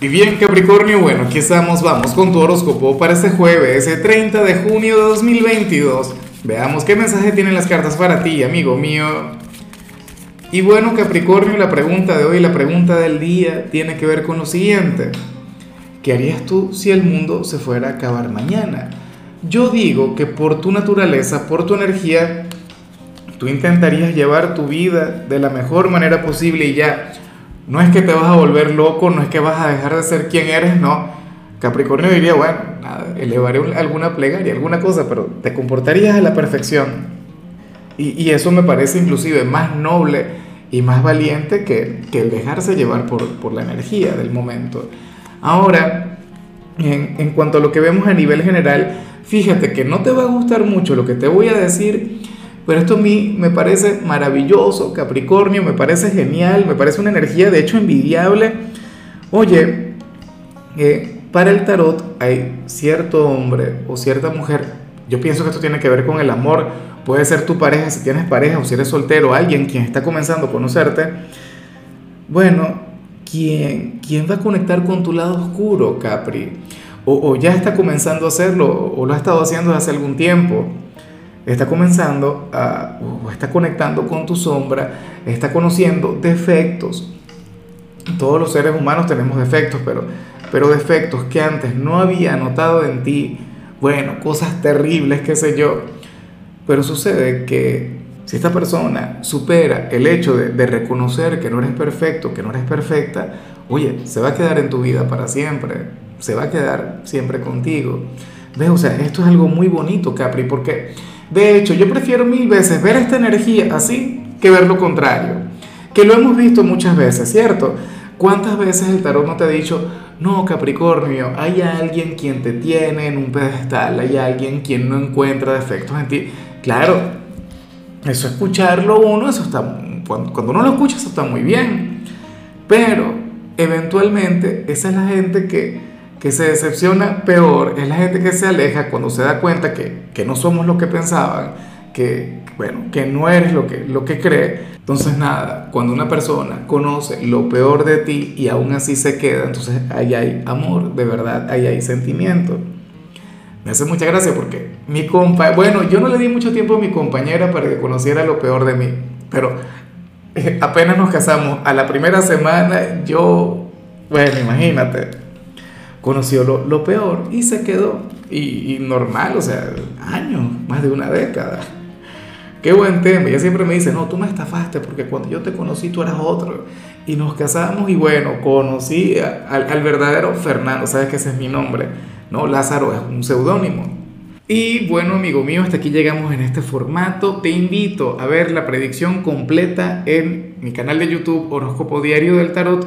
Y bien Capricornio, bueno, aquí estamos, vamos con tu horóscopo para este jueves, ese 30 de junio de 2022. Veamos qué mensaje tienen las cartas para ti, amigo mío. Y bueno Capricornio, la pregunta de hoy, la pregunta del día, tiene que ver con lo siguiente. ¿Qué harías tú si el mundo se fuera a acabar mañana? Yo digo que por tu naturaleza, por tu energía, tú intentarías llevar tu vida de la mejor manera posible y ya no es que te vas a volver loco, no es que vas a dejar de ser quien eres, no. Capricornio diría, bueno, nada, elevaré alguna plegaria, alguna cosa, pero te comportarías a la perfección. Y, eso me parece inclusive más noble y más valiente que, el dejarse llevar por, la energía del momento. Ahora, en, en cuanto a lo que vemos a nivel general, fíjate que no te va a gustar mucho lo que te voy a decir, pero esto a mí me parece maravilloso, Capricornio, me parece genial, me parece una energía de hecho envidiable. Oye, eh, para el tarot hay cierto hombre o cierta mujer, yo pienso que esto tiene que ver con el amor, puede ser tu pareja, si tienes pareja o si eres soltero, alguien quien está comenzando a conocerte. Bueno, ¿quién, quién va a conectar con tu lado oscuro, Capri? O, o ya está comenzando a hacerlo, o lo ha estado haciendo desde hace algún tiempo está comenzando a, está conectando con tu sombra, está conociendo defectos. Todos los seres humanos tenemos defectos, pero, pero defectos que antes no había notado en ti. Bueno, cosas terribles, qué sé yo. Pero sucede que si esta persona supera el hecho de, de, reconocer que no eres perfecto, que no eres perfecta, oye, se va a quedar en tu vida para siempre, se va a quedar siempre contigo. ¿Ves? O sea, esto es algo muy bonito, Capri, porque de hecho, yo prefiero mil veces ver esta energía así que ver lo contrario, que lo hemos visto muchas veces, ¿cierto? ¿Cuántas veces el tarot no te ha dicho, no, Capricornio, hay alguien quien te tiene en un pedestal, hay alguien quien no encuentra defectos en ti? Claro, eso escucharlo uno, eso está, cuando, uno lo escucha, eso está muy bien, pero eventualmente esa es la gente que que se decepciona peor es la gente que se aleja cuando se da cuenta que, que no somos lo que pensaban, que, bueno, que no eres lo que, lo que cree. Entonces nada, cuando una persona conoce lo peor de ti y aún así se queda, entonces ahí hay amor, de verdad, ahí hay sentimiento. Me hace mucha gracia porque mi compa, bueno, yo no le di mucho tiempo a mi compañera para que conociera lo peor de mí, pero eh, apenas nos casamos, a la primera semana yo, bueno, imagínate, conoció lo, lo peor y se quedó. Y, y, normal, o sea, años, más de una década. Qué buen tema. Ella siempre me dice, no, tú me estafaste porque cuando yo te conocí tú eras otro. Y nos casamos y bueno, conocí al, al verdadero Fernando, sabes que ese es mi nombre, ¿no? Lázaro es un seudónimo. Y bueno, amigo mío, hasta aquí llegamos en este formato. Te invito a ver la predicción completa en mi canal de YouTube Horóscopo Diario del Tarot